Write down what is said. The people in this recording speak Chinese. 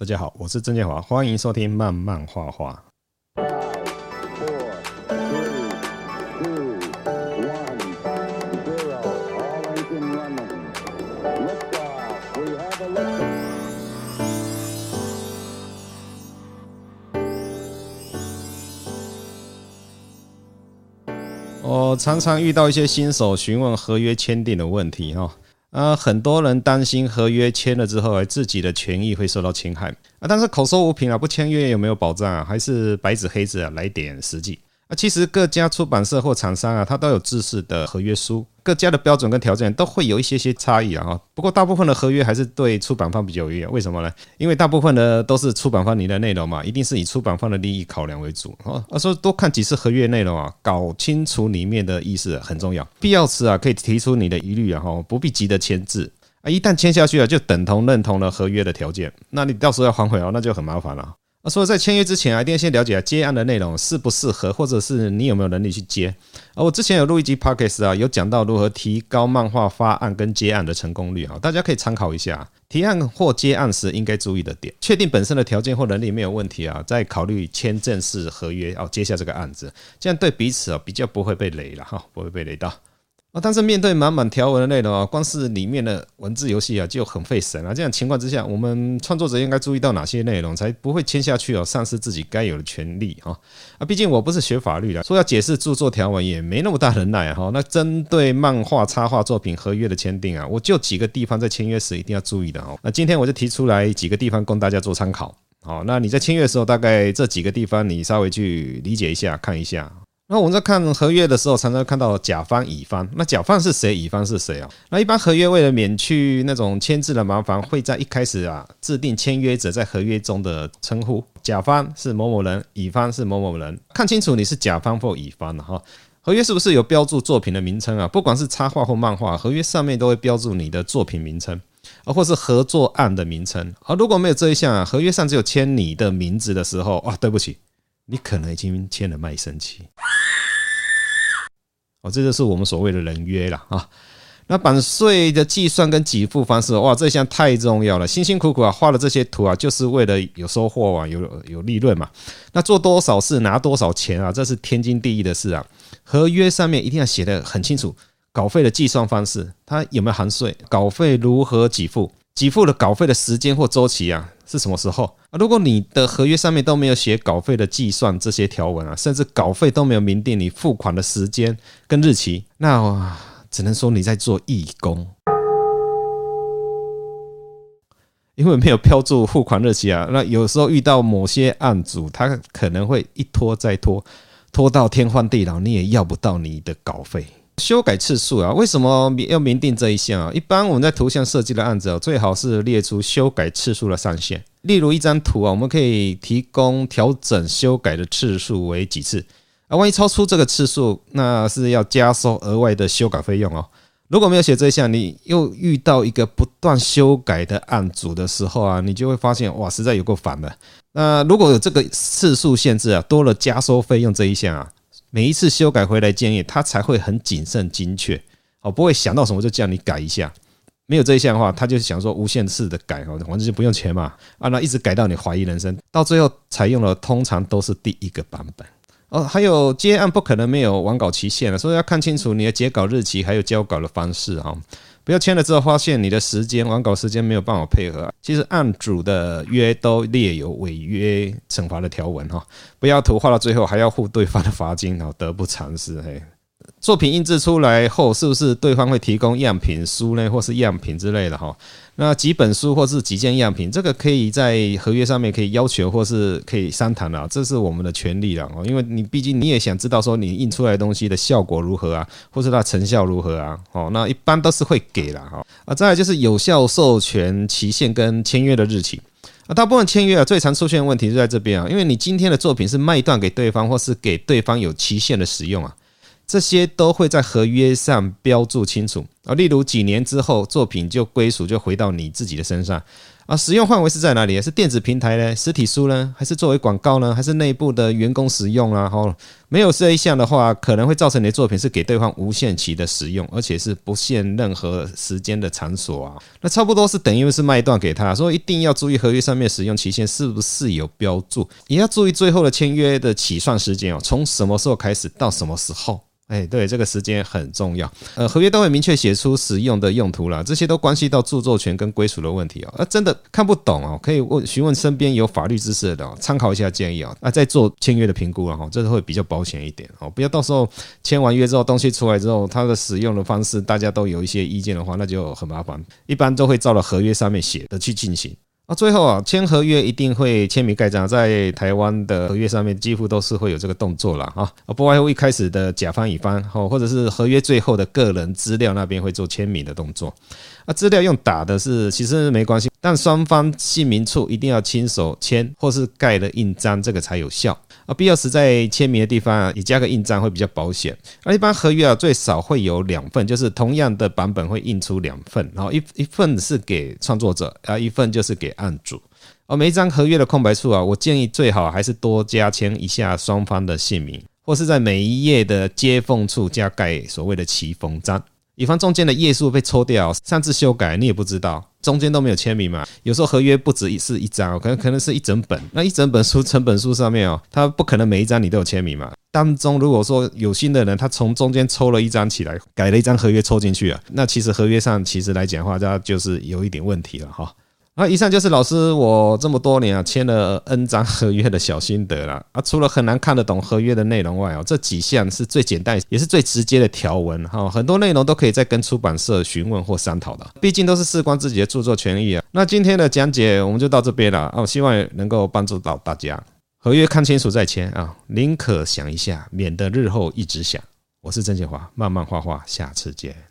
大家好，我是曾建华，欢迎收听慢慢画画。我常常遇到一些新手询问合约签订的问题，哈。啊，很多人担心合约签了之后，自己的权益会受到侵害啊。但是口说无凭啊，不签约有没有保障啊？还是白纸黑字啊，来点实际。啊，其实各家出版社或厂商啊，它都有制式的合约书，各家的标准跟条件都会有一些些差异啊。不过大部分的合约还是对出版方比较有利，为什么呢？因为大部分的都是出版方你的内容嘛，一定是以出版方的利益考量为主啊。所以多看几次合约内容啊，搞清楚里面的意思很重要。必要时啊，可以提出你的疑虑啊，哈，不必急着签字啊。一旦签下去了，就等同认同了合约的条件，那你到时候要反悔哦，那就很麻烦了。啊所以在签约之前啊，一定要先了解啊接案的内容适不适合，或者是你有没有能力去接。而我之前有录一集 Podcast 啊，有讲到如何提高漫画发案跟接案的成功率啊，大家可以参考一下。提案或接案时应该注意的点，确定本身的条件或能力没有问题啊，再考虑签正式合约哦，接下这个案子，这样对彼此啊比较不会被雷了哈，不会被雷到。啊，但是面对满满条文的内容啊，光是里面的文字游戏啊就很费神啊。这样情况之下，我们创作者应该注意到哪些内容，才不会签下去哦，丧失自己该有的权利哈。啊，毕竟我不是学法律的，说要解释著作条文也没那么大能耐哈。那针对漫画插画作品合约的签订啊，我就几个地方在签约时一定要注意的哦。那今天我就提出来几个地方供大家做参考。好，那你在签约的时候，大概这几个地方你稍微去理解一下，看一下。那我们在看合约的时候，常常看到甲方、乙方。那甲方是谁？乙方是谁啊？那一般合约为了免去那种签字的麻烦，会在一开始啊制定签约者在合约中的称呼。甲方是某某人，乙方是某某人。看清楚你是甲方或乙方的哈。合约是不是有标注作品的名称啊？不管是插画或漫画，合约上面都会标注你的作品名称，啊，或是合作案的名称。而如果没有这一项啊，合约上只有签你的名字的时候，哇，对不起。你可能已经签了卖身契，这就是我们所谓的人约了啊。那版税的计算跟给付方式，哇，这项太重要了，辛辛苦苦啊画了这些图啊，就是为了有收获啊，有有利润嘛。那做多少事拿多少钱啊，这是天经地义的事啊。合约上面一定要写得很清楚，稿费的计算方式，它有没有含税，稿费如何给付，给付的稿费的时间或周期啊。是什么时候啊？如果你的合约上面都没有写稿费的计算这些条文啊，甚至稿费都没有明定你付款的时间跟日期，那只能说你在做义工，因为没有标注付款日期啊。那有时候遇到某些案主，他可能会一拖再拖，拖到天荒地老，你也要不到你的稿费。修改次数啊，为什么要明定这一项啊？一般我们在图像设计的案子啊，最好是列出修改次数的上限。例如一张图啊，我们可以提供调整修改的次数为几次啊？万一超出这个次数，那是要加收额外的修改费用哦。如果没有写这一项，你又遇到一个不断修改的案组的时候啊，你就会发现哇，实在有够烦的。那如果有这个次数限制啊，多了加收费用这一项啊。每一次修改回来建议，他才会很谨慎精确，哦，不会想到什么就叫你改一下。没有这一项的话，他就想说无限次的改，哦，反正就不用钱嘛，啊，那一直改到你怀疑人生，到最后采用了通常都是第一个版本。哦，还有接案不可能没有完稿期限了，所以要看清楚你的截稿日期，还有交稿的方式哈。不要签了之后发现你的时间完稿时间没有办法配合，其实案主的约都列有违约惩罚的条文哈，不要图画到最后还要付对方的罚金哦，得不偿失嘿。作品印制出来后，是不是对方会提供样品书呢，或是样品之类的哈？那几本书或是几件样品，这个可以在合约上面可以要求，或是可以商谈的，这是我们的权利了哦。因为你毕竟你也想知道说你印出来东西的效果如何啊，或是它成效如何啊？哦，那一般都是会给了哈。啊，再来就是有效授权期限跟签约的日期啊。大部分签约啊，最常出现的问题就在这边啊，因为你今天的作品是卖断给对方，或是给对方有期限的使用啊。这些都会在合约上标注清楚啊，例如几年之后作品就归属就回到你自己的身上啊，使用范围是在哪里？是电子平台呢？实体书呢？还是作为广告呢？还是内部的员工使用啊？哈，没有这一项的话，可能会造成你的作品是给对方无限期的使用，而且是不限任何时间的场所啊。那差不多是等于是卖断给他，所以一定要注意合约上面使用期限是不是有标注，也要注意最后的签约的起算时间哦，从什么时候开始到什么时候。哎，对，这个时间很重要。呃，合约都会明确写出使用的用途啦，这些都关系到著作权跟归属的问题哦。那真的看不懂哦，可以问询问身边有法律知识的哦，参考一下建议啊。那再做签约的评估了哈，这个会比较保险一点哦。不要到时候签完约之后，东西出来之后，它的使用的方式大家都有一些意见的话，那就很麻烦。一般都会照着合约上面写的去进行。啊，最后啊，签合约一定会签名盖章，在台湾的合约上面几乎都是会有这个动作了啊，不外乎一开始的甲方乙方，或者是合约最后的个人资料那边会做签名的动作。啊，资料用打的是其实没关系，但双方姓名处一定要亲手签或是盖了印章，这个才有效。啊，必要时在签名的地方啊，你加个印章会比较保险。而一般合约啊，最少会有两份，就是同样的版本会印出两份，然后一一份是给创作者，啊，一份就是给案主。而每一张合约的空白处啊，我建议最好还是多加签一下双方的姓名，或是在每一页的接缝处加盖所谓的骑缝章。以防中间的页数被抽掉，擅自修改，你也不知道，中间都没有签名嘛。有时候合约不止一是一张，可能可能是一整本。那一整本书成本书上面哦，它不可能每一张你都有签名嘛。当中如果说有心的人，他从中间抽了一张起来，改了一张合约抽进去啊，那其实合约上其实来讲的话，它就是有一点问题了哈。那以上就是老师我这么多年啊签了 N 张合约的小心得了啊。除了很难看得懂合约的内容外哦，这几项是最简单也是最直接的条文哈。很多内容都可以再跟出版社询问或商讨的，毕竟都是事关自己的著作权益啊。那今天的讲解我们就到这边了啊，我希望能够帮助到大家。合约看清楚再签啊，宁可想一下，免得日后一直想。我是郑建华，慢慢画画，下次见。